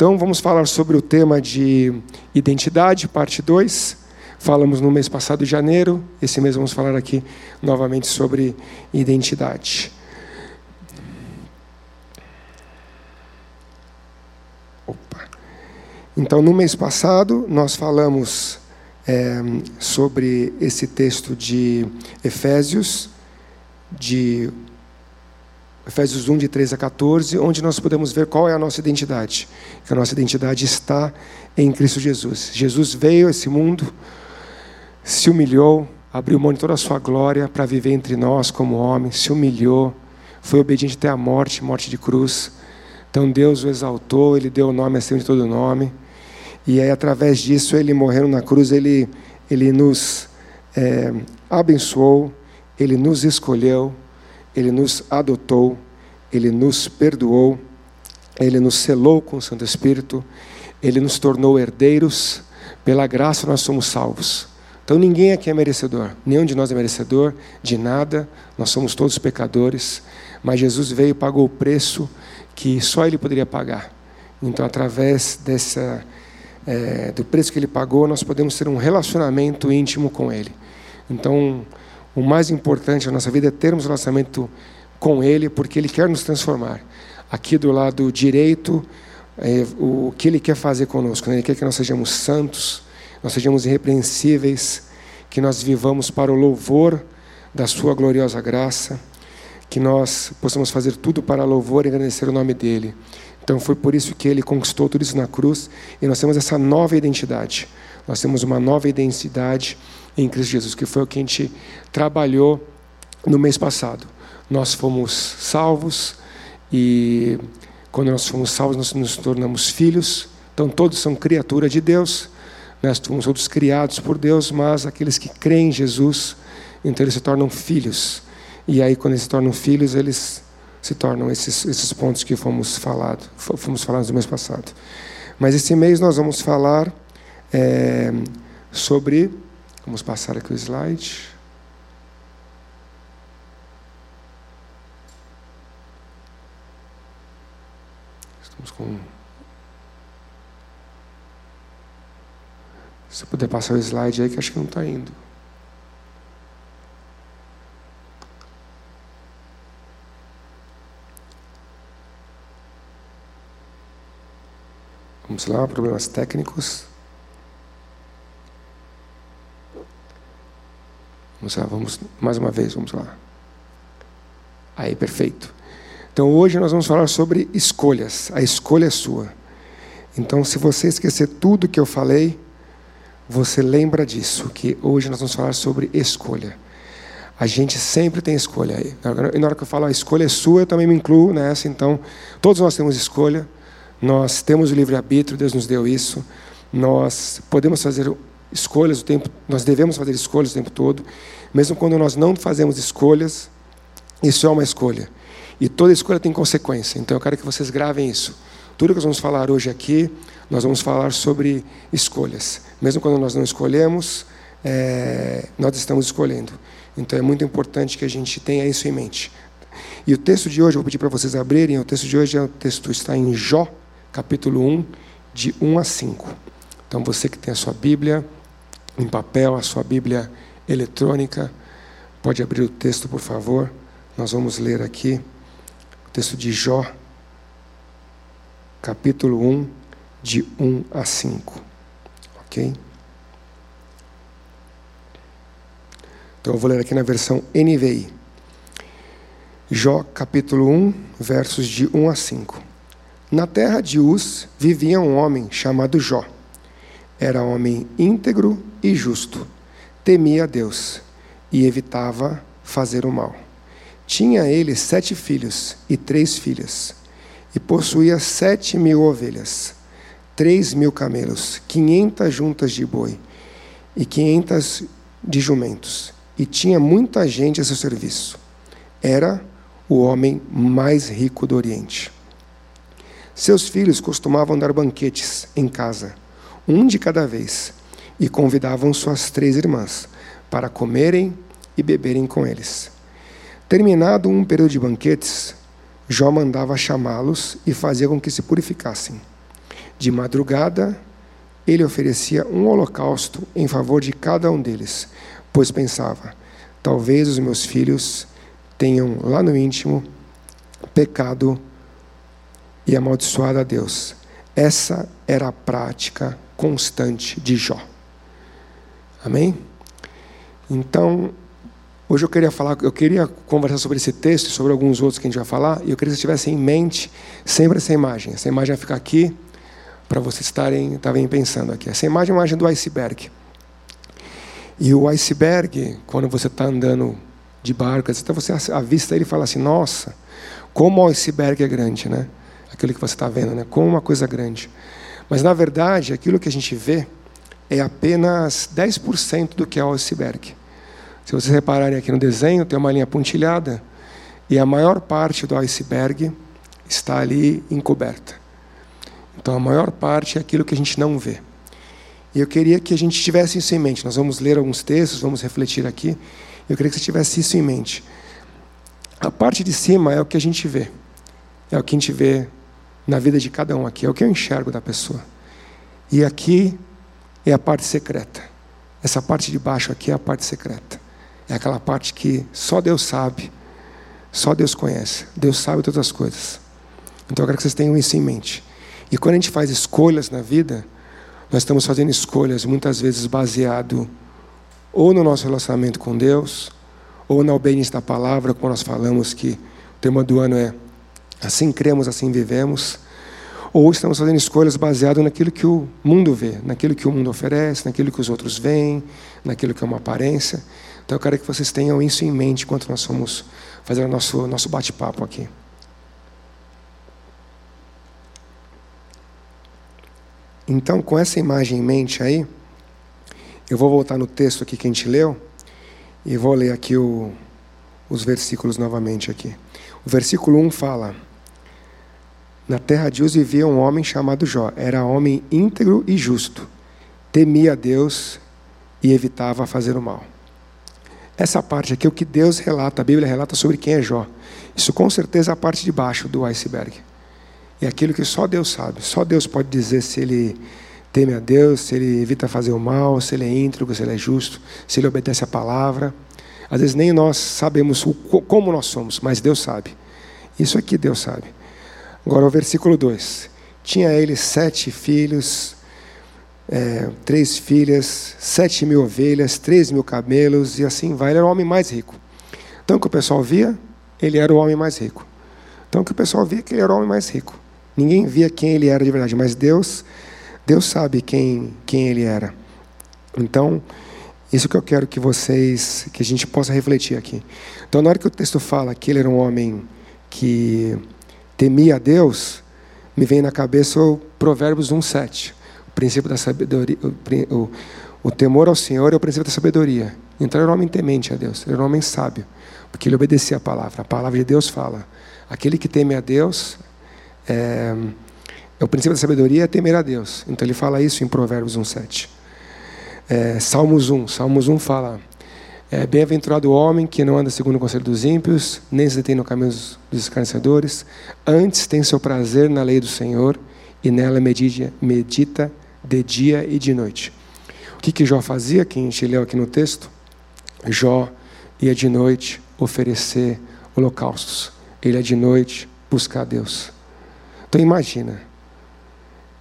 Então, vamos falar sobre o tema de identidade, parte 2. Falamos no mês passado de janeiro, esse mês vamos falar aqui novamente sobre identidade. Opa. Então, no mês passado, nós falamos é, sobre esse texto de Efésios, de Efésios 1, de 13 a 14, onde nós podemos ver qual é a nossa identidade. Que a nossa identidade está em Cristo Jesus. Jesus veio a esse mundo, se humilhou, abriu mão de toda a sua glória para viver entre nós como homem, se humilhou, foi obediente até a morte morte de cruz. Então Deus o exaltou, ele deu o nome acima de todo nome. E aí, através disso, ele morrendo na cruz, ele, ele nos é, abençoou, ele nos escolheu, ele nos adotou, ele nos perdoou, ele nos selou com o Santo Espírito, ele nos tornou herdeiros, pela graça nós somos salvos. Então ninguém aqui é merecedor, nenhum de nós é merecedor de nada, nós somos todos pecadores, mas Jesus veio e pagou o preço que só Ele poderia pagar. Então, através dessa, é, do preço que Ele pagou, nós podemos ter um relacionamento íntimo com Ele. Então, o mais importante na nossa vida é termos relacionamento com Ele, porque Ele quer nos transformar. Aqui do lado direito, é, o que Ele quer fazer conosco. Né? Ele quer que nós sejamos santos, nós sejamos irrepreensíveis, que nós vivamos para o louvor da Sua gloriosa graça, que nós possamos fazer tudo para louvor e agradecer o nome dEle. Então foi por isso que Ele conquistou tudo isso na cruz e nós temos essa nova identidade. Nós temos uma nova identidade em Cristo Jesus, que foi o que a gente trabalhou no mês passado. Nós fomos salvos e quando nós fomos salvos, nós nos tornamos filhos. Então todos são criatura de Deus. Nós fomos todos criados por Deus, mas aqueles que creem em Jesus, então eles se tornam filhos. E aí quando eles se tornam filhos, eles se tornam esses, esses pontos que fomos falado, fomos falados no mês passado. Mas esse mês nós vamos falar é, sobre Vamos passar aqui o slide. Estamos com. Se puder passar o slide aí, que acho que não está indo. Vamos lá, problemas técnicos. Vamos lá, vamos mais uma vez, vamos lá. Aí, perfeito. Então hoje nós vamos falar sobre escolhas. A escolha é sua. Então, se você esquecer tudo que eu falei, você lembra disso, que hoje nós vamos falar sobre escolha. A gente sempre tem escolha. E na hora que eu falo a escolha é sua, eu também me incluo nessa. Então, todos nós temos escolha. Nós temos o livre-arbítrio, Deus nos deu isso. Nós podemos fazer escolhas o tempo, nós devemos fazer escolhas o tempo todo, mesmo quando nós não fazemos escolhas, isso é uma escolha. E toda escolha tem consequência. Então eu quero que vocês gravem isso. Tudo que nós vamos falar hoje aqui, nós vamos falar sobre escolhas. Mesmo quando nós não escolhemos, é, nós estamos escolhendo. Então é muito importante que a gente tenha isso em mente. E o texto de hoje, eu vou pedir para vocês abrirem, o texto de hoje é o texto está em Jó, capítulo 1, de 1 a 5. Então você que tem a sua Bíblia, em papel, a sua Bíblia eletrônica. Pode abrir o texto, por favor. Nós vamos ler aqui o texto de Jó, capítulo 1, de 1 a 5. Ok? Então eu vou ler aqui na versão NVI. Jó, capítulo 1, versos de 1 a 5. Na terra de Uz vivia um homem chamado Jó era homem íntegro e justo, temia a Deus e evitava fazer o mal. Tinha ele sete filhos e três filhas, e possuía sete mil ovelhas, três mil camelos, quinhentas juntas de boi e quinhentas de jumentos, e tinha muita gente a seu serviço. Era o homem mais rico do Oriente. Seus filhos costumavam dar banquetes em casa um de cada vez, e convidavam suas três irmãs para comerem e beberem com eles. Terminado um período de banquetes, Jó mandava chamá-los e fazia com que se purificassem. De madrugada, ele oferecia um holocausto em favor de cada um deles, pois pensava: talvez os meus filhos tenham lá no íntimo pecado e amaldiçoado a Deus. Essa era a prática constante de Jó. Amém? Então, hoje eu queria falar, eu queria conversar sobre esse texto e sobre alguns outros que a gente vai falar, e eu queria que vocês tivessem em mente sempre essa imagem. Essa imagem vai ficar aqui para vocês estarem, estarem pensando aqui. Essa imagem é uma imagem do iceberg. E o iceberg, quando você está andando de barco, até você avista ele e fala assim: Nossa, como o iceberg é grande, né? Aquilo que você está vendo, né? Como uma coisa grande. Mas na verdade, aquilo que a gente vê é apenas 10% do que é o iceberg. Se vocês repararem aqui no desenho, tem uma linha pontilhada e a maior parte do iceberg está ali encoberta. Então a maior parte é aquilo que a gente não vê. E eu queria que a gente tivesse isso em mente. Nós vamos ler alguns textos, vamos refletir aqui. Eu queria que você tivesse isso em mente. A parte de cima é o que a gente vê. É o que a gente vê na vida de cada um aqui. É o que eu enxergo da pessoa. E aqui é a parte secreta. Essa parte de baixo aqui é a parte secreta. É aquela parte que só Deus sabe, só Deus conhece. Deus sabe todas as coisas. Então eu quero que vocês tenham isso em mente. E quando a gente faz escolhas na vida, nós estamos fazendo escolhas muitas vezes baseado ou no nosso relacionamento com Deus, ou na obediência da palavra, como nós falamos que o tema do ano é assim cremos, assim vivemos, ou estamos fazendo escolhas baseadas naquilo que o mundo vê, naquilo que o mundo oferece, naquilo que os outros veem, naquilo que é uma aparência. Então eu quero que vocês tenham isso em mente enquanto nós vamos fazer o nosso, nosso bate-papo aqui. Então, com essa imagem em mente aí, eu vou voltar no texto aqui que a gente leu e vou ler aqui o, os versículos novamente aqui. O versículo 1 fala: Na terra de Uz vivia um homem chamado Jó. Era homem íntegro e justo. Temia a Deus e evitava fazer o mal. Essa parte aqui é o que Deus relata, a Bíblia relata sobre quem é Jó. Isso com certeza é a parte de baixo do iceberg. É aquilo que só Deus sabe. Só Deus pode dizer se ele teme a Deus, se ele evita fazer o mal, se ele é íntegro, se ele é justo, se ele obedece a palavra. Às vezes nem nós sabemos como nós somos, mas Deus sabe. Isso aqui Deus sabe. Agora o versículo 2. Tinha ele sete filhos, é, três filhas, sete mil ovelhas, três mil camelos, e assim vai. Ele era o homem mais rico. Então o que o pessoal via? Ele era o homem mais rico. Então o que o pessoal via? Que ele era o homem mais rico. Ninguém via quem ele era de verdade, mas Deus Deus sabe quem, quem ele era. Então, isso que eu quero que vocês, que a gente possa refletir aqui. Então, na hora que o texto fala que ele era um homem que temia a Deus, me vem na cabeça o Provérbios 1:7, o princípio da sabedoria, o, o, o, temor ao Senhor é o princípio da sabedoria. Então, era um homem temente a Deus, era um homem sábio, porque ele obedecia a palavra. A palavra de Deus fala: aquele que teme a Deus é, é o princípio da sabedoria é temer a Deus. Então ele fala isso em Provérbios 1,7. É, Salmos 1. Salmos 1 fala: é, Bem-aventurado o homem que não anda segundo o conselho dos ímpios, nem se detém no caminho dos escarnecedores, antes tem seu prazer na lei do Senhor e nela medita, medita de dia e de noite. O que, que Jó fazia, que a gente leu aqui no texto? Jó ia de noite oferecer holocaustos. Ele ia de noite buscar Deus. Então imagina,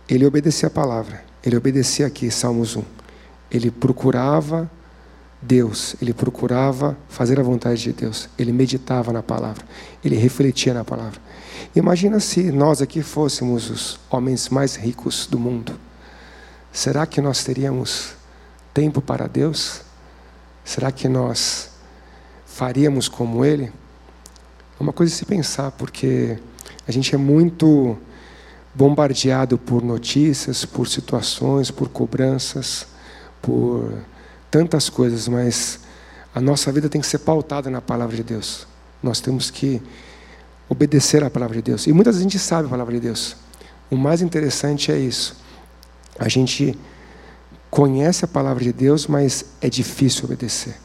ele obedecia a palavra. Ele obedecia aqui, Salmos 1. Ele procurava Deus, ele procurava fazer a vontade de Deus, ele meditava na palavra, ele refletia na palavra. Imagina se nós aqui fôssemos os homens mais ricos do mundo. Será que nós teríamos tempo para Deus? Será que nós faríamos como ele? É uma coisa a se pensar, porque a gente é muito bombardeado por notícias, por situações, por cobranças, por tantas coisas, mas a nossa vida tem que ser pautada na palavra de Deus. Nós temos que obedecer à palavra de Deus. E muitas vezes a gente sabe a palavra de Deus. O mais interessante é isso. A gente conhece a palavra de Deus, mas é difícil obedecer.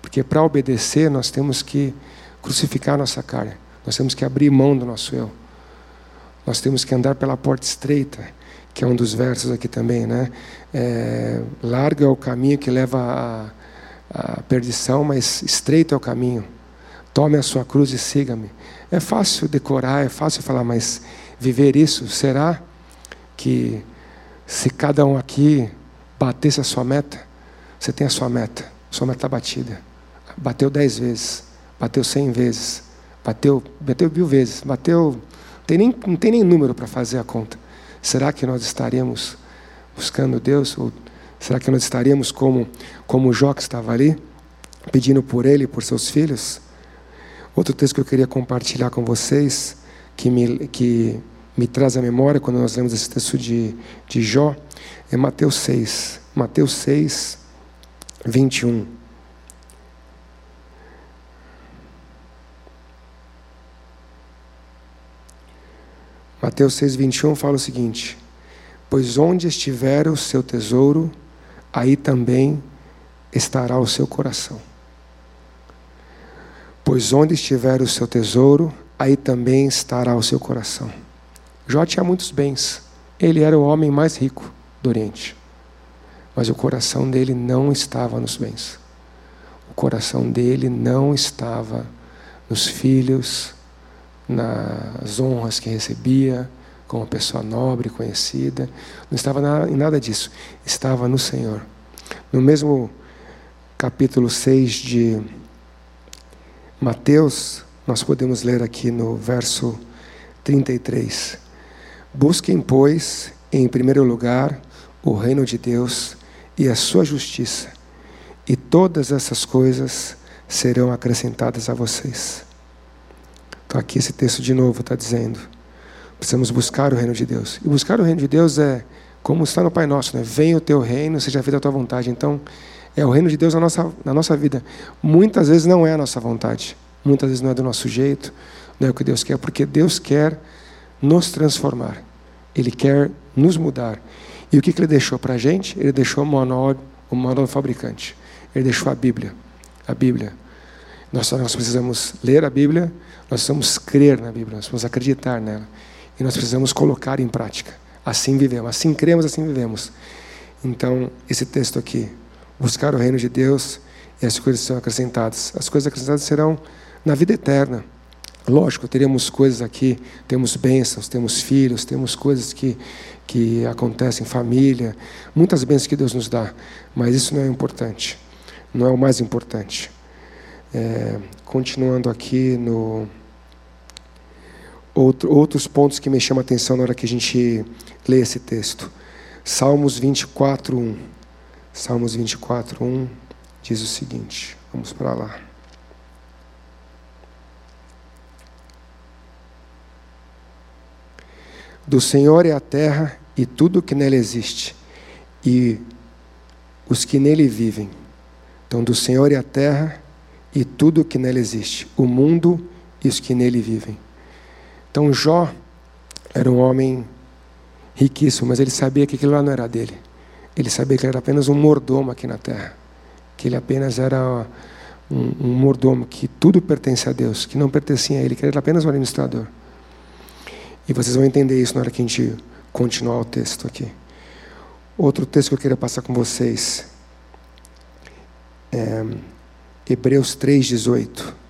Porque para obedecer, nós temos que crucificar nossa carne. Nós temos que abrir mão do nosso eu. Nós temos que andar pela porta estreita, que é um dos versos aqui também, né? É, largo é o caminho que leva à, à perdição, mas estreito é o caminho. Tome a sua cruz e siga-me. É fácil decorar, é fácil falar, mas viver isso, será que se cada um aqui batesse a sua meta, você tem a sua meta, sua meta batida. Bateu dez vezes, bateu cem vezes, bateu, bateu mil vezes, bateu. Tem nem, não tem nem número para fazer a conta. Será que nós estaremos buscando Deus? Ou será que nós estaríamos como, como Jó que estava ali, pedindo por ele e por seus filhos? Outro texto que eu queria compartilhar com vocês, que me, que me traz à memória quando nós lemos esse texto de, de Jó, é Mateus 6. Mateus 6, 21. Mateus 6, 21 fala o seguinte: Pois onde estiver o seu tesouro, aí também estará o seu coração. Pois onde estiver o seu tesouro, aí também estará o seu coração. Jó tinha muitos bens. Ele era o homem mais rico do Oriente. Mas o coração dele não estava nos bens. O coração dele não estava nos filhos, nas honras que recebia, como pessoa nobre, conhecida. Não estava em nada disso. Estava no Senhor. No mesmo capítulo 6 de Mateus, nós podemos ler aqui no verso 33. Busquem, pois, em primeiro lugar, o reino de Deus e a sua justiça, e todas essas coisas serão acrescentadas a vocês. Então, aqui esse texto de novo está dizendo: precisamos buscar o reino de Deus. E buscar o reino de Deus é como está no Pai Nosso, né? Venha o teu reino, seja feita a tua vontade. Então, é o reino de Deus na nossa, na nossa vida. Muitas vezes não é a nossa vontade, muitas vezes não é do nosso jeito, não é o que Deus quer, porque Deus quer nos transformar, Ele quer nos mudar. E o que, que Ele deixou para a gente? Ele deixou o manual, o manual fabricante, Ele deixou a Bíblia. A Bíblia. Nós, nós precisamos ler a Bíblia, nós precisamos crer na Bíblia, nós precisamos acreditar nela. E nós precisamos colocar em prática. Assim vivemos, assim cremos, assim vivemos. Então, esse texto aqui, buscar o reino de Deus e as coisas são acrescentadas. As coisas acrescentadas serão na vida eterna. Lógico, teremos coisas aqui, temos bênçãos, temos filhos, temos coisas que, que acontecem em família, muitas bênçãos que Deus nos dá, mas isso não é importante, não é o mais importante. É, continuando aqui no. Outro, outros pontos que me chamam a atenção na hora que a gente lê esse texto. Salmos 24, 1. Salmos 24, 1 diz o seguinte: vamos para lá. Do Senhor é a terra e tudo o que nela existe, e os que nele vivem. Então, do Senhor é a terra e tudo o que nela existe, o mundo e os que nele vivem. Então, Jó era um homem riquíssimo, mas ele sabia que aquilo lá não era dele. Ele sabia que ele era apenas um mordomo aqui na terra, que ele apenas era um, um mordomo, que tudo pertence a Deus, que não pertencia a ele, que ele era apenas um administrador. E vocês vão entender isso na hora que a gente continuar o texto aqui. Outro texto que eu queria passar com vocês é Hebreus 3,18.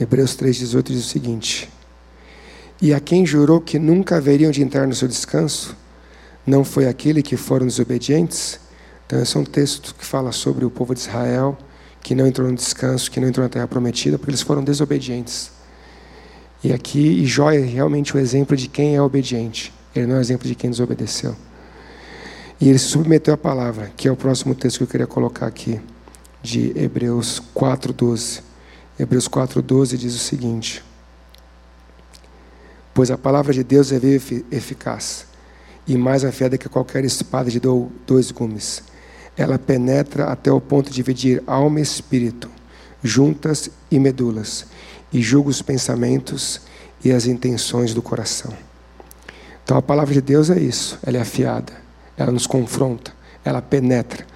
Hebreus 3,18 diz o seguinte: E a quem jurou que nunca haveriam de entrar no seu descanso, não foi aquele que foram desobedientes? Então, esse é um texto que fala sobre o povo de Israel que não entrou no descanso, que não entrou na terra prometida, porque eles foram desobedientes. E aqui, e Jó é realmente o exemplo de quem é obediente. Ele não é o exemplo de quem desobedeceu. E ele se submeteu à palavra, que é o próximo texto que eu queria colocar aqui, de Hebreus 4,12. Hebreus 4,12 diz o seguinte: Pois a palavra de Deus é viva eficaz, e mais afiada que qualquer espada de dois gumes. Ela penetra até o ponto de dividir alma e espírito, juntas e medulas, e julga os pensamentos e as intenções do coração. Então a palavra de Deus é isso, ela é afiada, ela nos confronta, ela penetra,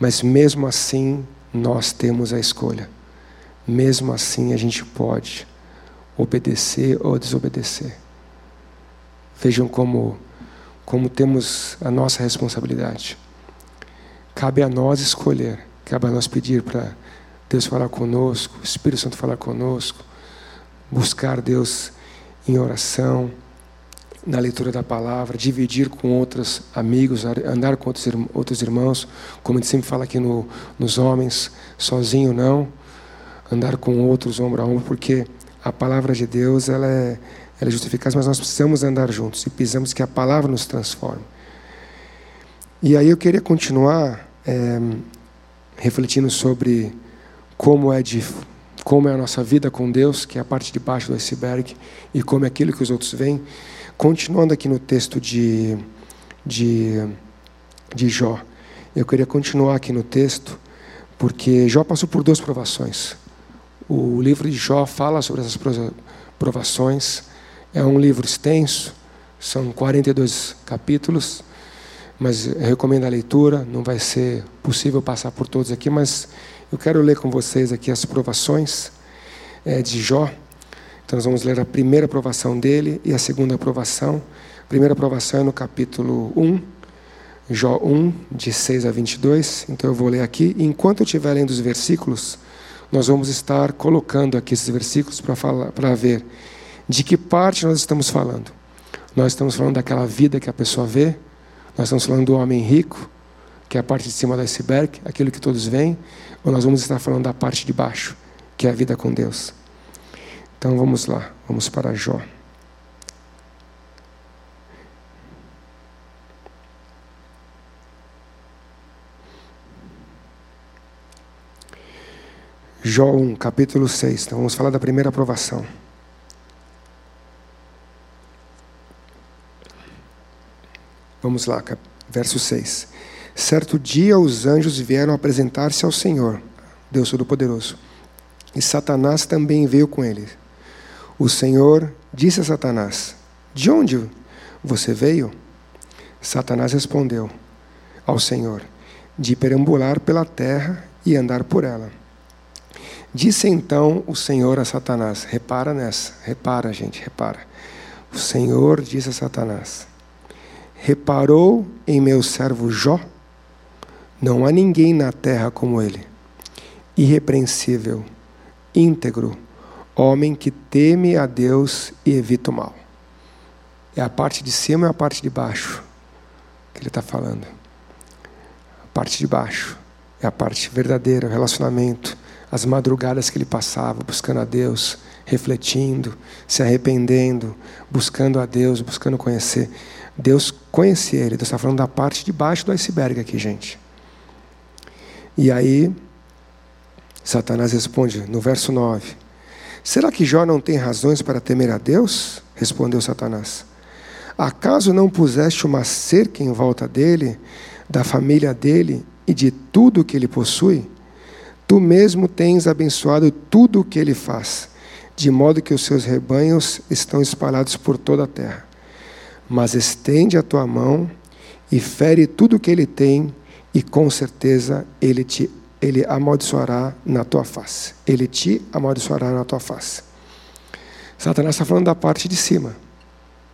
mas mesmo assim nós temos a escolha. Mesmo assim, a gente pode obedecer ou desobedecer. Vejam como, como temos a nossa responsabilidade. Cabe a nós escolher, cabe a nós pedir para Deus falar conosco, o Espírito Santo falar conosco, buscar Deus em oração, na leitura da palavra, dividir com outros amigos, andar com outros, irmãos, como a gente sempre fala aqui no, nos homens, sozinho não, andar com outros ombro a ombro, porque a palavra de Deus ela é, ela é justificada, mas nós precisamos andar juntos e precisamos que a palavra nos transforme. E aí eu queria continuar é, refletindo sobre como é de como é a nossa vida com Deus, que é a parte de baixo do iceberg, e como é aquilo que os outros veem. Continuando aqui no texto de, de, de Jó, eu queria continuar aqui no texto, porque Jó passou por duas provações. O livro de Jó fala sobre essas provações. É um livro extenso, são 42 capítulos, mas recomendo a leitura. Não vai ser possível passar por todos aqui, mas eu quero ler com vocês aqui as provações é, de Jó. Então, nós vamos ler a primeira provação dele e a segunda provação. A primeira provação é no capítulo 1, Jó 1, de 6 a 22. Então, eu vou ler aqui. Enquanto eu estiver lendo os versículos, nós vamos estar colocando aqui esses versículos para ver de que parte nós estamos falando. Nós estamos falando daquela vida que a pessoa vê, nós estamos falando do homem rico, que é a parte de cima do iceberg, aquilo que todos veem, ou nós vamos estar falando da parte de baixo, que é a vida com Deus. Então vamos lá, vamos para Jó. Jó 1, capítulo 6. Então vamos falar da primeira aprovação. Vamos lá, verso 6. Certo dia os anjos vieram apresentar-se ao Senhor, Deus Todo-Poderoso, e Satanás também veio com ele. O Senhor disse a Satanás: De onde você veio? Satanás respondeu ao Senhor: De perambular pela terra e andar por ela. Disse então o Senhor a Satanás: repara nessa, repara, gente, repara. O Senhor disse a Satanás: Reparou em meu servo Jó? Não há ninguém na terra como ele, irrepreensível, íntegro, homem que teme a Deus e evita o mal. É a parte de cima e a parte de baixo que ele está falando. A parte de baixo é a parte verdadeira, o relacionamento as madrugadas que ele passava buscando a Deus, refletindo, se arrependendo, buscando a Deus, buscando conhecer. Deus conhecia ele. Deus está falando da parte de baixo do iceberg aqui, gente. E aí, Satanás responde no verso 9: Será que Jó não tem razões para temer a Deus? Respondeu Satanás. Acaso não puseste uma cerca em volta dele, da família dele e de tudo que ele possui? Tu mesmo tens abençoado tudo o que ele faz, de modo que os seus rebanhos estão espalhados por toda a terra. Mas estende a tua mão e fere tudo o que ele tem, e com certeza ele te ele amaldiçoará na tua face. Ele te amaldiçoará na tua face. Satanás está falando da parte de cima.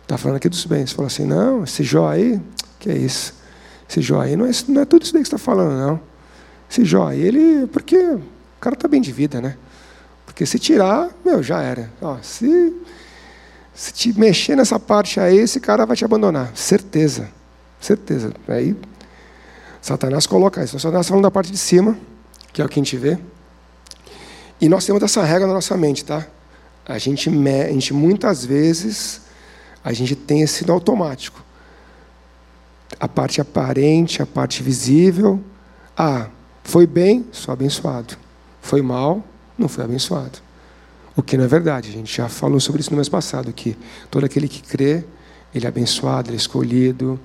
Está falando aqui dos bens. Fala assim: não, esse Jó aí, que é isso? Esse Jó aí não é, não é tudo isso daí que você está falando, não. Esse Jó, ele. Porque o cara está bem de vida, né? Porque se tirar, meu, já era. Ó, se, se te mexer nessa parte aí, esse cara vai te abandonar. Certeza. Certeza. Aí, Satanás coloca isso. Satanás está falando da parte de cima, que é o que a gente vê. E nós temos essa regra na nossa mente, tá? A gente, a gente muitas vezes, a gente tem esse no automático. A parte aparente, a parte visível. Ah, foi bem, sou abençoado. Foi mal, não foi abençoado. O que não é verdade. A gente já falou sobre isso no mês passado, que todo aquele que crê, ele é abençoado, ele é escolhido.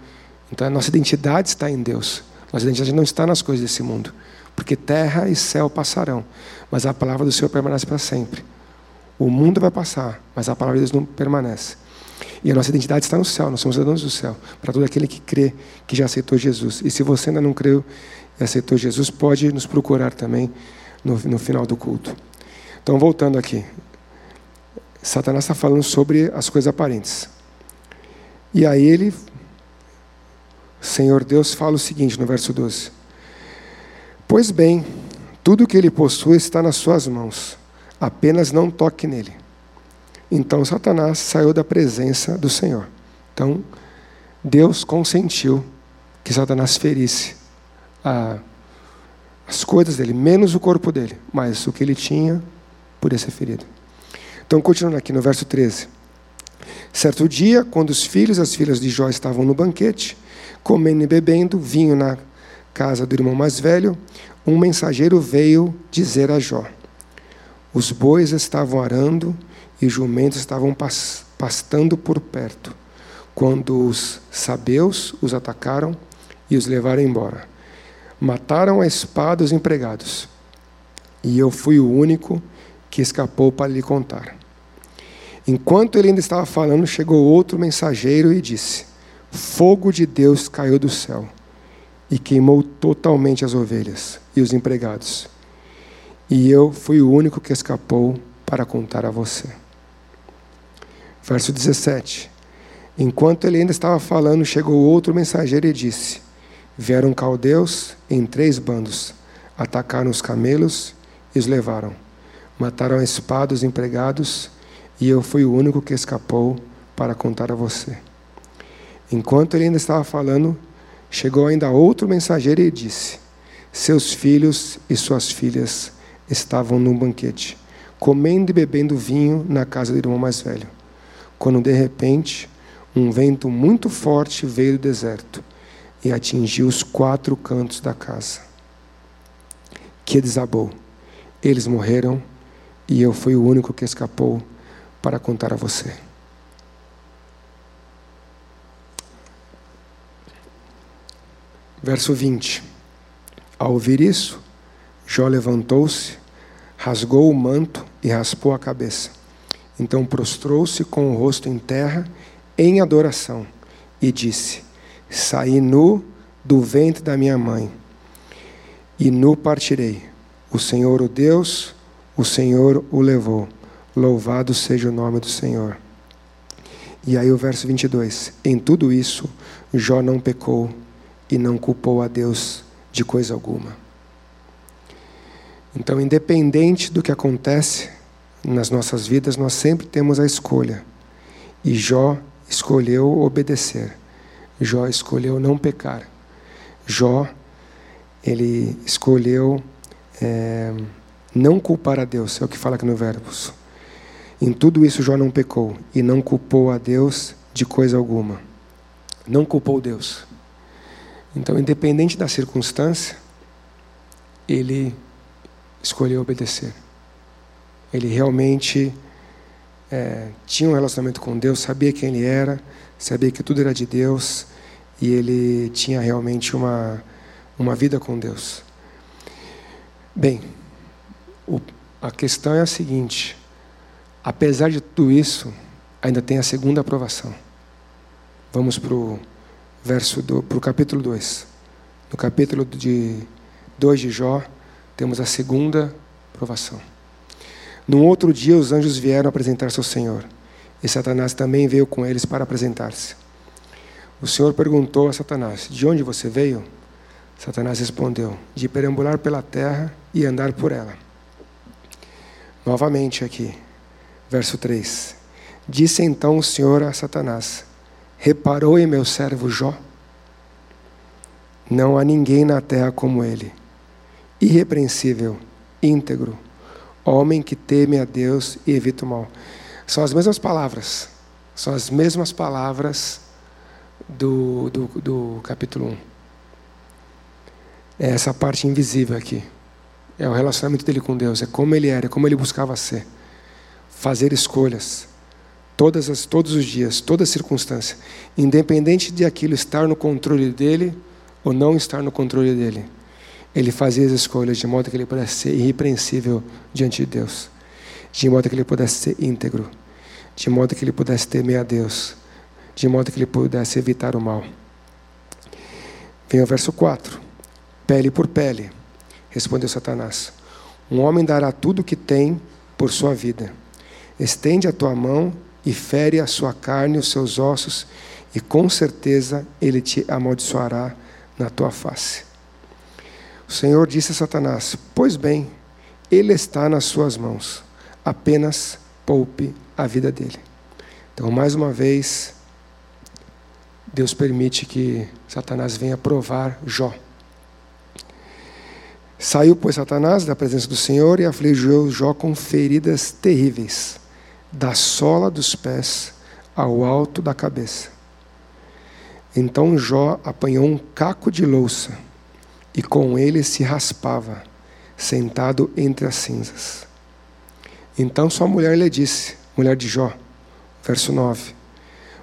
Então a nossa identidade está em Deus. Nossa identidade não está nas coisas desse mundo. Porque terra e céu passarão, mas a palavra do Senhor permanece para sempre. O mundo vai passar, mas a palavra de Deus não permanece. E a nossa identidade está no céu, nós somos cidadãos do céu, para todo aquele que crê, que já aceitou Jesus. E se você ainda não creu aceitou Jesus, pode nos procurar também no, no final do culto. Então, voltando aqui. Satanás está falando sobre as coisas aparentes. E aí ele, Senhor Deus, fala o seguinte no verso 12: Pois bem, tudo que ele possui está nas suas mãos, apenas não toque nele. Então Satanás saiu da presença do Senhor. Então, Deus consentiu que Satanás ferisse a, as coisas dele, menos o corpo dele, mas o que ele tinha podia ser ferido. Então, continuando aqui no verso 13. Certo dia, quando os filhos e as filhas de Jó estavam no banquete, comendo e bebendo vinho na casa do irmão mais velho, um mensageiro veio dizer a Jó: Os bois estavam arando e jumentos estavam pastando por perto, quando os sabeus os atacaram e os levaram embora. Mataram a espada os empregados, e eu fui o único que escapou para lhe contar. Enquanto ele ainda estava falando, chegou outro mensageiro e disse: Fogo de Deus caiu do céu e queimou totalmente as ovelhas e os empregados. E eu fui o único que escapou para contar a você. Verso 17. Enquanto ele ainda estava falando, chegou outro mensageiro e disse: Vieram caldeus em três bandos, atacaram os camelos e os levaram. Mataram a espada os empregados, e eu fui o único que escapou para contar a você. Enquanto ele ainda estava falando, chegou ainda outro mensageiro e disse: Seus filhos e suas filhas estavam num banquete, comendo e bebendo vinho na casa do irmão mais velho quando de repente um vento muito forte veio do deserto e atingiu os quatro cantos da casa, que desabou. Eles morreram e eu fui o único que escapou para contar a você. Verso 20. Ao ouvir isso, Jó levantou-se, rasgou o manto e raspou a cabeça. Então prostrou-se com o rosto em terra, em adoração, e disse: Saí nu do ventre da minha mãe, e nu partirei. O Senhor, o Deus, o Senhor o levou. Louvado seja o nome do Senhor. E aí o verso 22. Em tudo isso, Jó não pecou e não culpou a Deus de coisa alguma. Então, independente do que acontece, nas nossas vidas, nós sempre temos a escolha. E Jó escolheu obedecer. Jó escolheu não pecar. Jó, ele escolheu é, não culpar a Deus, é o que fala aqui no Verbos. Em tudo isso, Jó não pecou e não culpou a Deus de coisa alguma. Não culpou Deus. Então, independente da circunstância, ele escolheu obedecer. Ele realmente é, tinha um relacionamento com Deus, sabia quem ele era, sabia que tudo era de Deus e ele tinha realmente uma, uma vida com Deus. Bem, o, a questão é a seguinte: apesar de tudo isso, ainda tem a segunda aprovação. Vamos para o verso do, para o capítulo 2. No capítulo de 2 de Jó, temos a segunda aprovação. Num outro dia, os anjos vieram apresentar-se ao Senhor, e Satanás também veio com eles para apresentar-se. O Senhor perguntou a Satanás: De onde você veio? Satanás respondeu: De perambular pela terra e andar por ela. Novamente aqui, verso 3. Disse então o Senhor a Satanás: Reparou em meu servo Jó? Não há ninguém na terra como ele, irrepreensível, íntegro Homem que teme a Deus e evita o mal. São as mesmas palavras. São as mesmas palavras do, do, do capítulo 1. É essa parte invisível aqui. É o relacionamento dele com Deus. É como ele era, é como ele buscava ser. Fazer escolhas. Todas as, todos os dias, toda circunstância. Independente de aquilo estar no controle dele ou não estar no controle dele ele fazia as escolhas de modo que ele pudesse ser irrepreensível diante de Deus, de modo que ele pudesse ser íntegro, de modo que ele pudesse temer a Deus, de modo que ele pudesse evitar o mal. Vem o verso 4. Pele por pele, respondeu Satanás. Um homem dará tudo o que tem por sua vida. Estende a tua mão e fere a sua carne os seus ossos, e com certeza ele te amaldiçoará na tua face. O Senhor disse a Satanás: Pois bem, ele está nas suas mãos, apenas poupe a vida dele. Então, mais uma vez, Deus permite que Satanás venha provar Jó. Saiu, pois, Satanás da presença do Senhor e afligiu Jó com feridas terríveis, da sola dos pés ao alto da cabeça. Então Jó apanhou um caco de louça e com ele se raspava, sentado entre as cinzas. Então sua mulher lhe disse, mulher de Jó, verso 9: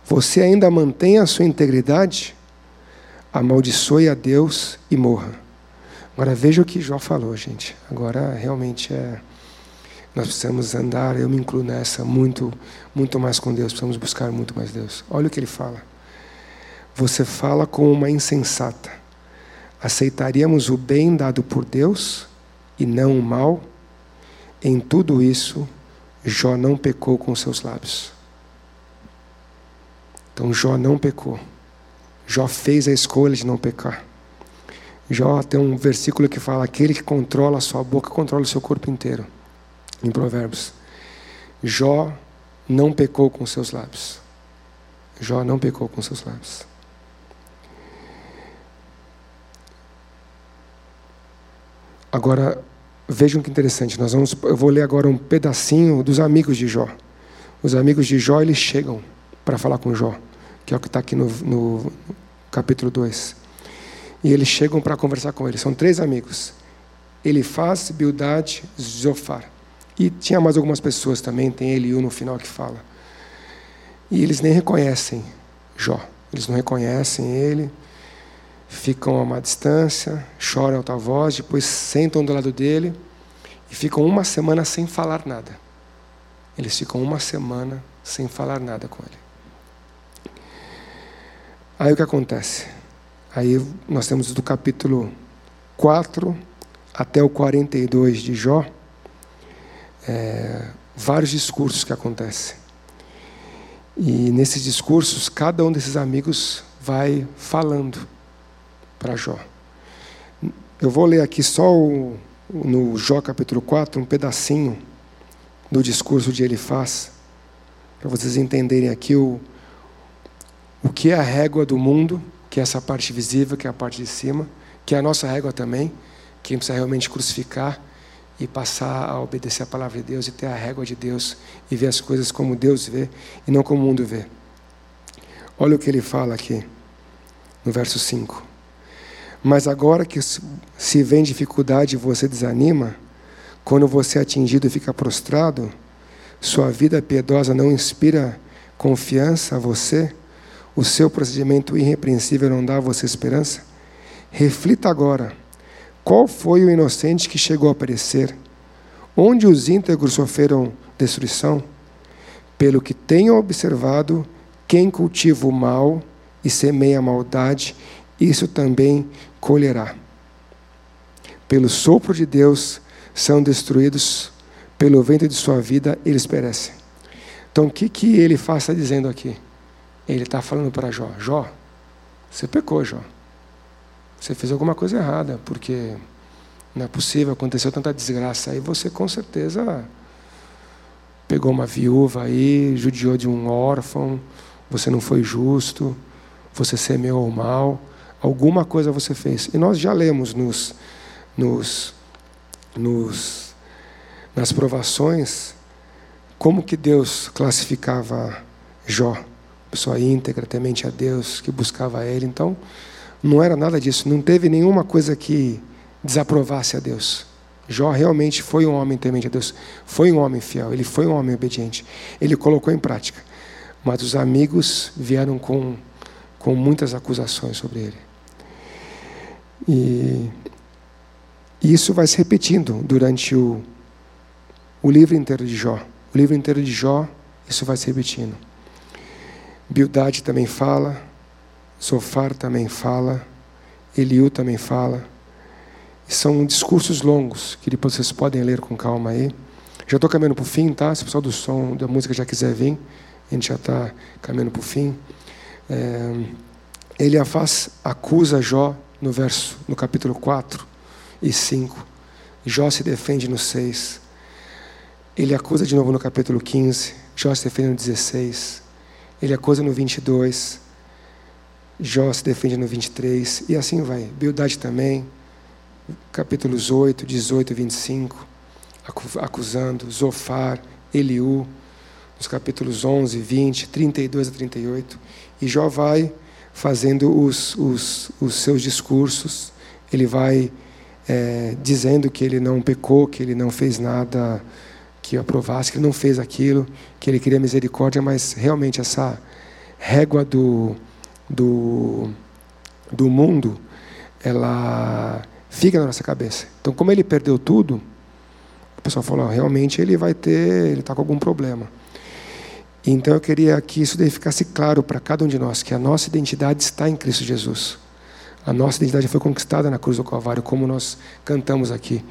Você ainda mantém a sua integridade? Amaldiçoe a Deus e morra. Agora veja o que Jó falou, gente. Agora realmente é. Nós precisamos andar, eu me incluo nessa, muito, muito mais com Deus, precisamos buscar muito mais Deus. Olha o que ele fala. Você fala como uma insensata. Aceitaríamos o bem dado por Deus e não o mal? Em tudo isso, Jó não pecou com seus lábios. Então Jó não pecou. Jó fez a escolha de não pecar. Jó tem um versículo que fala: aquele que controla a sua boca controla o seu corpo inteiro. Em Provérbios. Jó não pecou com seus lábios. Jó não pecou com seus lábios. Agora, vejam que interessante. Nós vamos, eu vou ler agora um pedacinho dos amigos de Jó. Os amigos de Jó, eles chegam para falar com Jó, que é o que está aqui no, no capítulo 2. E eles chegam para conversar com ele. São três amigos. Elifaz, Bildad, Zofar. E tinha mais algumas pessoas também, tem Eliú no final que fala. E eles nem reconhecem Jó. Eles não reconhecem ele ficam a uma distância, choram alta voz, depois sentam do lado dele e ficam uma semana sem falar nada. Eles ficam uma semana sem falar nada com ele. Aí o que acontece? Aí nós temos do capítulo 4 até o 42 de Jó, é, vários discursos que acontecem. E nesses discursos, cada um desses amigos vai falando para Jó. Eu vou ler aqui só o, no Jó capítulo 4, um pedacinho do discurso de Elifaz, para vocês entenderem aqui o, o que é a régua do mundo, que é essa parte visível, que é a parte de cima, que é a nossa régua também, quem precisa realmente crucificar e passar a obedecer a palavra de Deus e ter a régua de Deus e ver as coisas como Deus vê e não como o mundo vê. Olha o que ele fala aqui, no verso 5. Mas agora que se vem dificuldade e você desanima, quando você é atingido e fica prostrado, sua vida piedosa não inspira confiança a você? O seu procedimento irrepreensível não dá a você esperança? Reflita agora. Qual foi o inocente que chegou a perecer? Onde os íntegros sofreram destruição? Pelo que tenho observado, quem cultiva o mal e semeia a maldade, isso também colherá. Pelo sopro de Deus são destruídos, pelo vento de sua vida eles perecem. Então o que, que ele faz está dizendo aqui? Ele está falando para Jó: Jó, você pecou, Jó. Você fez alguma coisa errada, porque não é possível, aconteceu tanta desgraça aí, você com certeza pegou uma viúva aí, judiou de um órfão, você não foi justo, você semeou o mal. Alguma coisa você fez. E nós já lemos nos, nos, nos, nas provações como que Deus classificava Jó. Pessoa íntegra, temente a Deus, que buscava a Ele. Então, não era nada disso. Não teve nenhuma coisa que desaprovasse a Deus. Jó realmente foi um homem temente a Deus. Foi um homem fiel. Ele foi um homem obediente. Ele colocou em prática. Mas os amigos vieram com, com muitas acusações sobre ele. E isso vai se repetindo durante o, o livro inteiro de Jó. O livro inteiro de Jó, isso vai se repetindo. Bildade também fala, Sofar também fala, Eliú também fala. São discursos longos que depois vocês podem ler com calma aí. Já estou caminhando para o fim, tá? Se o pessoal do som da música já quiser vir, a gente já está caminhando para o fim. É, ele faz, acusa Jó no verso, no capítulo 4 e 5. Jó se defende no 6. Ele acusa de novo no capítulo 15. Jó se defende no 16. Ele acusa no 22. Jó se defende no 23. E assim vai. Bildade também. Capítulos 8, 18 e 25. Acusando. Zofar, Eliú. Nos capítulos 11, 20, 32 a 38. E Jó vai fazendo os, os, os seus discursos. Ele vai é, dizendo que ele não pecou, que ele não fez nada que aprovasse, que ele não fez aquilo, que ele queria misericórdia, mas realmente essa régua do, do, do mundo, ela fica na nossa cabeça. Então, como ele perdeu tudo, o pessoal falou, realmente ele vai ter, ele está com algum problema. Então eu queria que isso daí ficasse claro para cada um de nós, que a nossa identidade está em Cristo Jesus. A nossa identidade foi conquistada na cruz do Calvário, como nós cantamos aqui.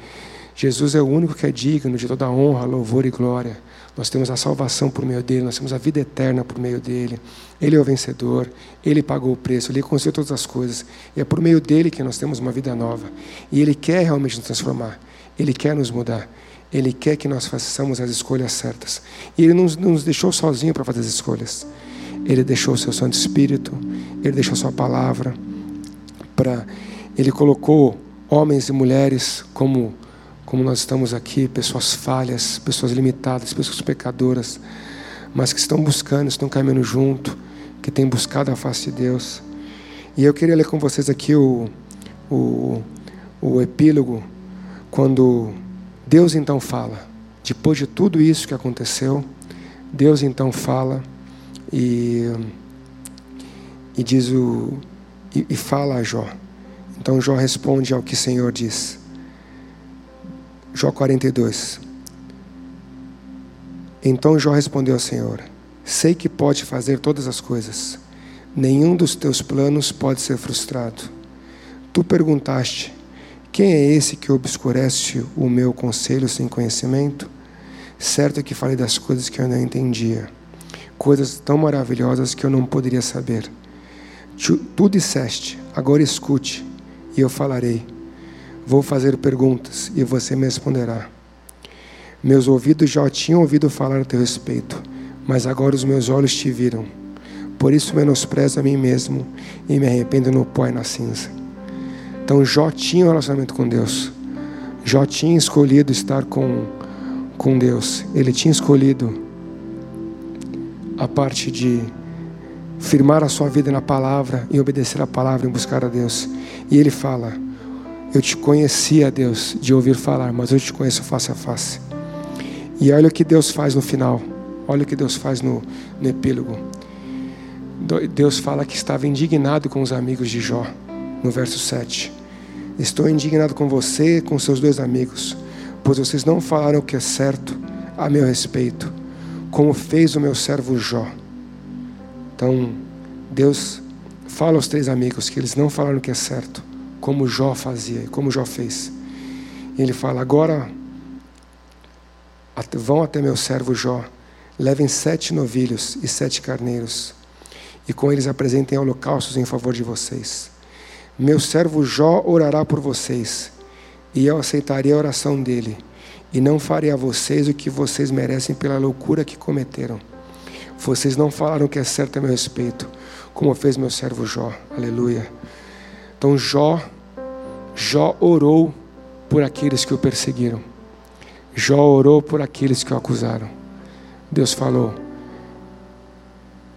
Jesus é o único que é digno de toda honra, louvor e glória. Nós temos a salvação por meio dele, nós temos a vida eterna por meio dele. Ele é o vencedor, ele pagou o preço, ele conseguiu todas as coisas. E é por meio dele que nós temos uma vida nova. E ele quer realmente nos transformar, ele quer nos mudar. Ele quer que nós façamos as escolhas certas. E Ele não nos deixou sozinho para fazer as escolhas. Ele deixou o seu Santo Espírito, Ele deixou a sua palavra para ele colocou homens e mulheres como como nós estamos aqui, pessoas falhas, pessoas limitadas, pessoas pecadoras, mas que estão buscando, estão caminhando junto, que têm buscado a face de Deus. E eu queria ler com vocês aqui o, o, o epílogo, quando Deus então fala, depois de tudo isso que aconteceu, Deus então fala e, e diz o e, e fala a Jó. Então Jó responde ao que o Senhor diz. Jó 42. Então Jó respondeu ao Senhor: Sei que pode fazer todas as coisas. Nenhum dos teus planos pode ser frustrado. Tu perguntaste: Quem é esse que obscurece o meu conselho sem conhecimento? Certo é que falei das coisas que eu não entendia, coisas tão maravilhosas que eu não poderia saber. Tu, tu disseste, agora escute, e eu falarei. Vou fazer perguntas e você me responderá. Meus ouvidos já tinham ouvido falar a teu respeito, mas agora os meus olhos te viram. Por isso menosprezo a mim mesmo e me arrependo no pó e na cinza. Então Jó tinha um relacionamento com Deus. Jó tinha escolhido estar com, com Deus. Ele tinha escolhido a parte de firmar a sua vida na palavra e obedecer a palavra e buscar a Deus. E ele fala: Eu te conhecia, Deus, de ouvir falar, mas eu te conheço face a face. E olha o que Deus faz no final. Olha o que Deus faz no, no epílogo. Deus fala que estava indignado com os amigos de Jó, no verso 7. Estou indignado com você e com seus dois amigos, pois vocês não falaram o que é certo a meu respeito, como fez o meu servo Jó. Então, Deus fala aos três amigos que eles não falaram o que é certo, como Jó fazia, como Jó fez. E ele fala: agora vão até meu servo Jó, levem sete novilhos e sete carneiros, e com eles apresentem holocaustos em favor de vocês. Meu servo Jó orará por vocês, e eu aceitarei a oração dele, e não farei a vocês o que vocês merecem pela loucura que cometeram. Vocês não falaram o que é certo a meu respeito, como fez meu servo Jó. Aleluia. Então Jó, Jó orou por aqueles que o perseguiram. Jó orou por aqueles que o acusaram. Deus falou: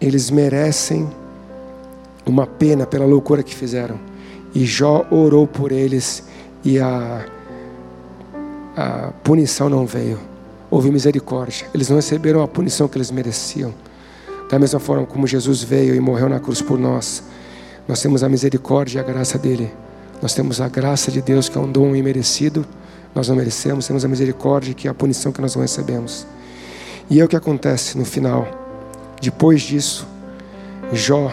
eles merecem uma pena pela loucura que fizeram. E Jó orou por eles e a, a punição não veio. Houve misericórdia. Eles não receberam a punição que eles mereciam. Da mesma forma como Jesus veio e morreu na cruz por nós, nós temos a misericórdia e a graça dele. Nós temos a graça de Deus, que é um dom imerecido, nós não merecemos, temos a misericórdia, que é a punição que nós não recebemos. E é o que acontece no final. Depois disso, Jó,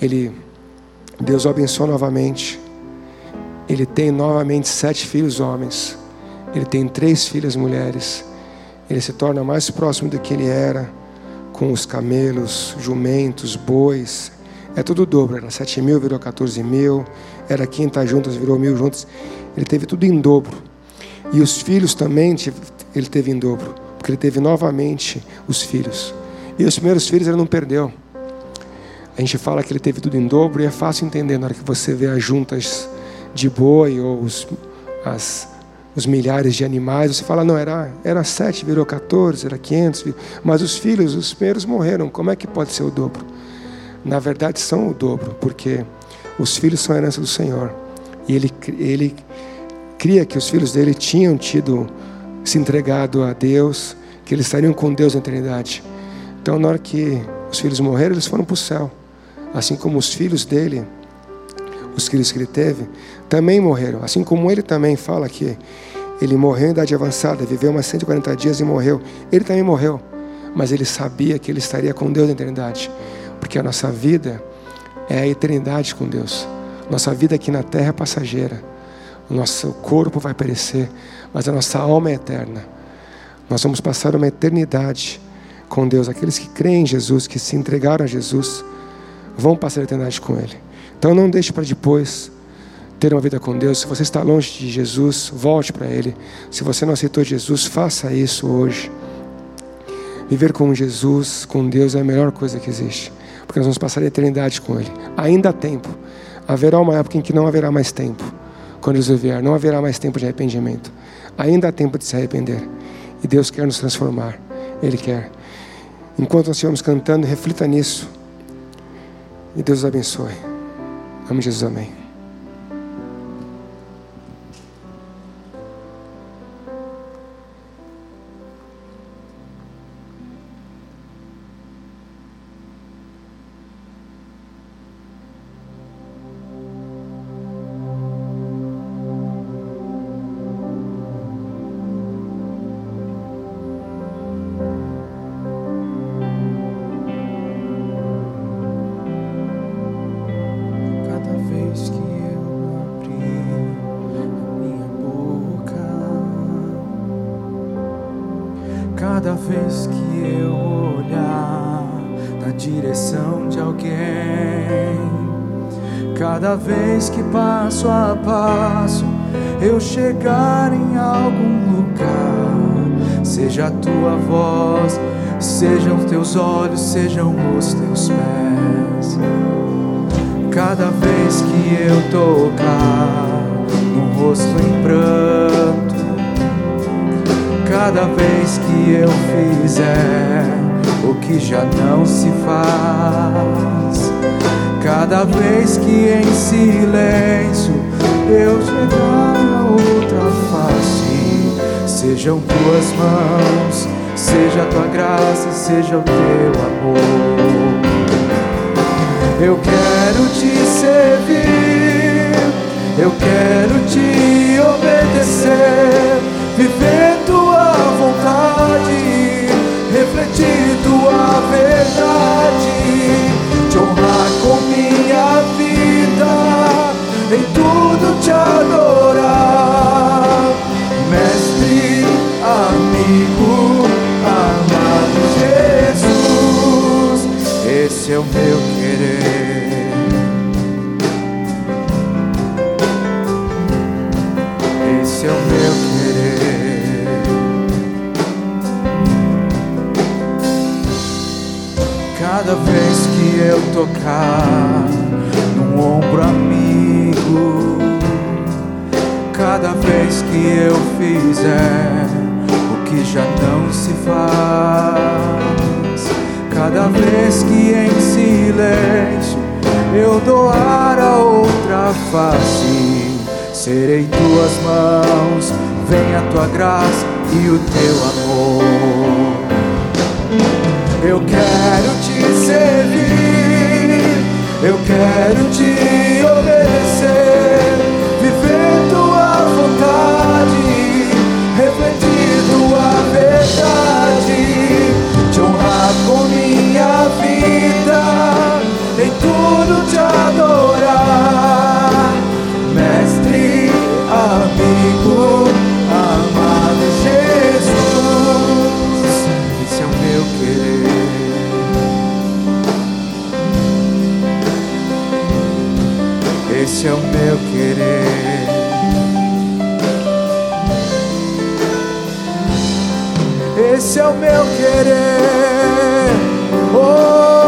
ele, Deus o abençoa novamente. ele tem novamente sete filhos homens, ele tem três filhas mulheres, ele se torna mais próximo do que ele era, com os camelos, jumentos, bois, é tudo dobro, era sete mil, virou 14 mil, era quinta juntas, virou mil juntas, ele teve tudo em dobro. E os filhos também ele teve em dobro, porque ele teve novamente os filhos. E os primeiros filhos ele não perdeu. A gente fala que ele teve tudo em dobro e é fácil entender na hora que você vê as juntas de boi ou os, as, os milhares de animais. Você fala, não, era, era sete, virou 14, era 500. Mas os filhos, os primeiros morreram. Como é que pode ser o dobro? Na verdade, são o dobro, porque os filhos são a herança do Senhor. E ele, ele cria que os filhos dele tinham tido se entregado a Deus, que eles estariam com Deus na eternidade. Então, na hora que os filhos morreram, eles foram para o céu. Assim como os filhos dele, os filhos que ele teve, também morreram. Assim como ele também fala que ele morreu em idade avançada, viveu umas 140 dias e morreu. Ele também morreu, mas ele sabia que ele estaria com Deus na eternidade. Porque a nossa vida é a eternidade com Deus. Nossa vida aqui na terra é passageira. O nosso corpo vai perecer, mas a nossa alma é eterna. Nós vamos passar uma eternidade com Deus. Aqueles que creem em Jesus, que se entregaram a Jesus, vão passar a eternidade com Ele. Então não deixe para depois ter uma vida com Deus. Se você está longe de Jesus, volte para Ele. Se você não aceitou Jesus, faça isso hoje. Viver com Jesus, com Deus, é a melhor coisa que existe. Porque nós vamos passar a eternidade com Ele. Ainda há tempo. Haverá uma época em que não haverá mais tempo quando Jesus vier. Não haverá mais tempo de arrependimento. Ainda há tempo de se arrepender. E Deus quer nos transformar. Ele quer. Enquanto nós estivermos cantando, reflita nisso. E Deus abençoe. Ame Jesus, amém. Passo a passo eu chegar em algum lugar, seja a tua voz, sejam teus olhos, sejam os teus pés. Cada vez que eu tocar no rosto em pranto, cada vez que eu fizer o que já não se faz Cada vez que em silêncio eu chegar a outra face, sejam tuas mãos, seja tua graça, seja o teu amor. Eu quero te servir, eu quero te obedecer, viver vontade, refletir tua verdade te honrar com minha vida, em tudo te adorar, mestre, amigo, amado Jesus, esse é o meu querer. Cada vez que eu tocar num ombro amigo, cada vez que eu fizer o que já não se faz, cada vez que em silêncio eu doar a outra face, serei tuas mãos, vem a tua graça e o teu amor. Eu quero eu quero te obedecer, viver tua vontade, refletir tua verdade, te honrar com minha vida, em tudo te adorar, esse é o meu querer. Esse é o meu querer. Oh.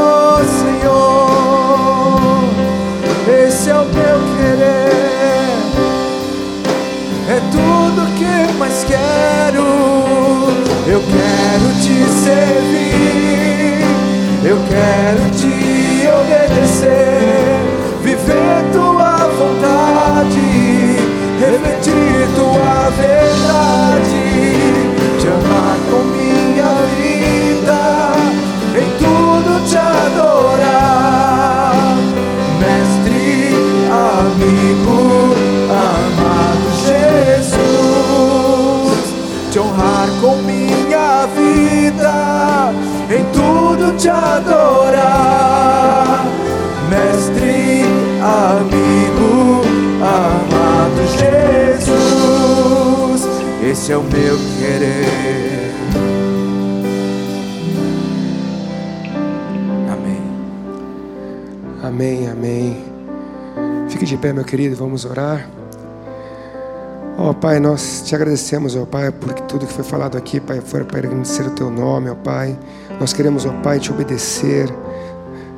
Querido, vamos orar. Ó Pai, nós te agradecemos, ó Pai, por tudo que foi falado aqui, Pai, foi para agradecer o Teu nome, ó Pai. Nós queremos, ó Pai, te obedecer.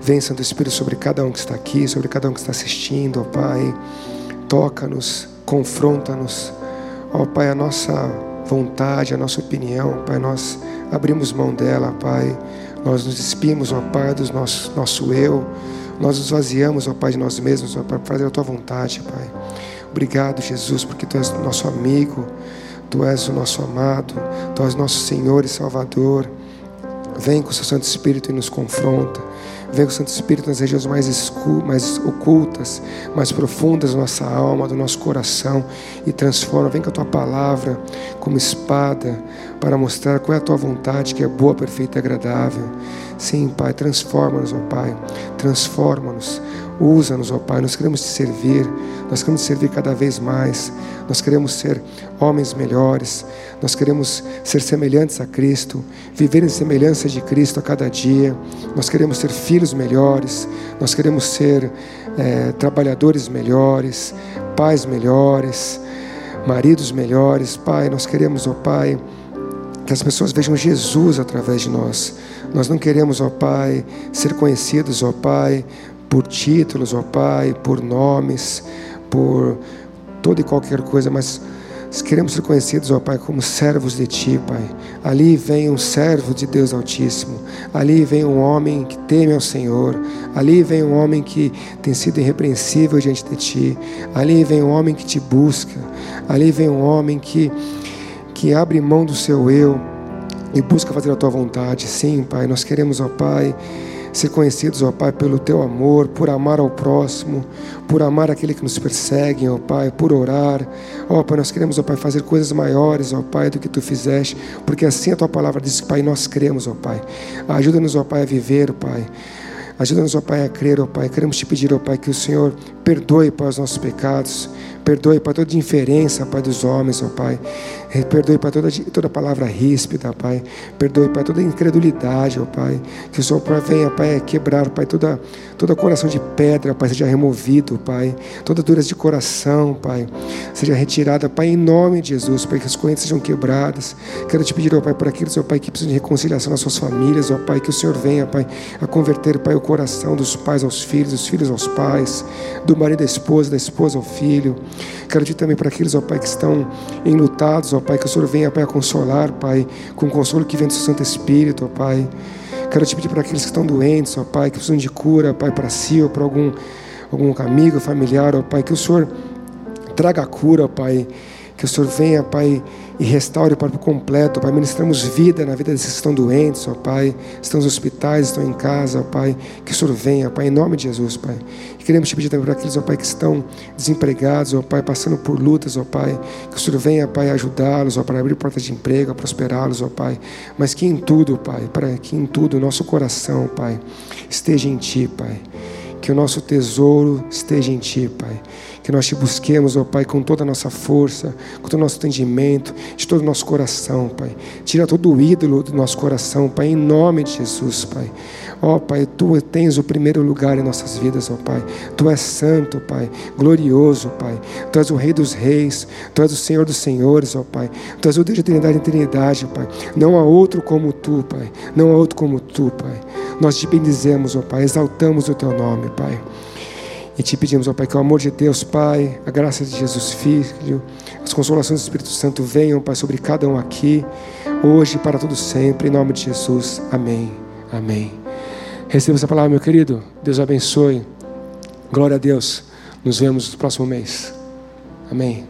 Vem, Santo Espírito, sobre cada um que está aqui, sobre cada um que está assistindo, ó Pai. Toca-nos, confronta-nos. Ó Pai, a nossa vontade, a nossa opinião, Pai, nós abrimos mão dela, Pai. Nós nos despimos, ó Pai, do nosso, nosso eu. Nós nos vaziamos, ó Pai, de nós mesmos, ó Pai, para fazer a Tua vontade, Pai. Obrigado, Jesus, porque Tu és nosso amigo, Tu és o nosso amado, Tu és nosso Senhor e Salvador. Vem com o Seu Santo Espírito e nos confronta. Vem com o Santo Espírito nas regiões mais, mais ocultas, mais profundas da nossa alma, do nosso coração e transforma. Vem com a tua palavra como espada para mostrar qual é a tua vontade, que é boa, perfeita e agradável. Sim, Pai, transforma-nos, ó Pai, transforma-nos. Usa-nos, ó Pai, nós queremos te servir, nós queremos te servir cada vez mais, nós queremos ser homens melhores, nós queremos ser semelhantes a Cristo, viver em semelhança de Cristo a cada dia, nós queremos ser filhos melhores, nós queremos ser eh, trabalhadores melhores, pais melhores, maridos melhores, Pai, nós queremos, ó Pai, que as pessoas vejam Jesus através de nós. Nós não queremos, ó Pai, ser conhecidos, ó Pai, por títulos, ó Pai, por nomes, por toda e qualquer coisa, mas queremos ser conhecidos, ó Pai, como servos de Ti, Pai. Ali vem um servo de Deus Altíssimo. Ali vem um homem que teme ao Senhor. Ali vem um homem que tem sido irrepreensível diante de Ti. Ali vem um homem que te busca. Ali vem um homem que que abre mão do seu eu e busca fazer a tua vontade. Sim, Pai, nós queremos, ó Pai, ser conhecidos, ó Pai, pelo teu amor, por amar ao próximo, por amar aquele que nos persegue, ó Pai, por orar. Ó Pai, nós queremos, ó Pai, fazer coisas maiores, ó Pai, do que tu fizeste, porque assim a tua palavra diz, Pai, nós cremos, ó Pai. Ajuda-nos, ó Pai, a viver, Pai. Ajuda-nos, ó Pai, a crer, ó Pai. Queremos te pedir, ó Pai, que o Senhor perdoe, Pai, os nossos pecados. Perdoe, Pai, toda indiferença, Pai, dos homens, ó Pai. Perdoe, Pai, toda, toda palavra ríspida, Pai. Perdoe, Pai, toda incredulidade, ó Pai. Que o Senhor venha, Pai, quebrar, Pai, toda, toda coração de pedra, Pai, seja removido, Pai. Toda dureza de coração, Pai, seja retirada, Pai, em nome de Jesus, Pai, que as correntes sejam quebradas. Quero te pedir, ó Pai, por aqueles, ó Pai, que precisam de reconciliação nas suas famílias, ó Pai, que o Senhor venha, Pai, a converter, Pai, o coração dos pais aos filhos, dos filhos aos pais, do marido à esposa, da esposa ao filho. Quero te também para aqueles, ó Pai, que estão enlutados, ó Pai, que o Senhor venha, Pai, a consolar, Pai, com o consolo que vem do seu Santo Espírito, ó Pai. Quero te pedir para aqueles que estão doentes, ó Pai, que precisam de cura, Pai, para si ou para algum, algum amigo, familiar, ó Pai, que o Senhor traga a cura, ó Pai. Que o Senhor venha, Pai, e restaure, Pai, por completo, Pai. Ministramos vida na vida desses que estão doentes, ó Pai. Estão nos hospitais, estão em casa, ó Pai. Que o Senhor venha, Pai, em nome de Jesus, Pai. E queremos te pedir também para aqueles, ó Pai, que estão desempregados, ó Pai, passando por lutas, ó Pai. Que o Senhor venha, Pai, ajudá-los, ó Pai, abrir portas de emprego, a prosperá-los, ó Pai. Mas que em tudo, Pai, para que em tudo o nosso coração, Pai, esteja em Ti, Pai. Que o nosso tesouro esteja em Ti, Pai que nós te busquemos, ó Pai, com toda a nossa força, com todo o nosso entendimento, de todo o nosso coração, Pai. Tira todo o ídolo do nosso coração, Pai, em nome de Jesus, Pai. Ó Pai, Tu tens o primeiro lugar em nossas vidas, ó Pai. Tu és santo, Pai, glorioso, Pai. Tu és o Rei dos Reis, Tu és o Senhor dos Senhores, ó Pai. Tu és o Deus de eternidade e eternidade, Pai. Não há outro como Tu, Pai. Não há outro como Tu, Pai. Nós te bendizemos, ó Pai, exaltamos o Teu nome, Pai. E te pedimos, ó Pai, que o amor de Deus, Pai, a graça de Jesus Filho, as consolações do Espírito Santo venham, Pai, sobre cada um aqui, hoje e para todo sempre, em nome de Jesus. Amém. Amém. Receba essa palavra, meu querido. Deus abençoe. Glória a Deus. Nos vemos no próximo mês. Amém.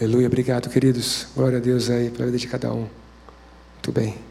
Aleluia. Obrigado, queridos. Glória a Deus aí pela vida de cada um. Muito bem.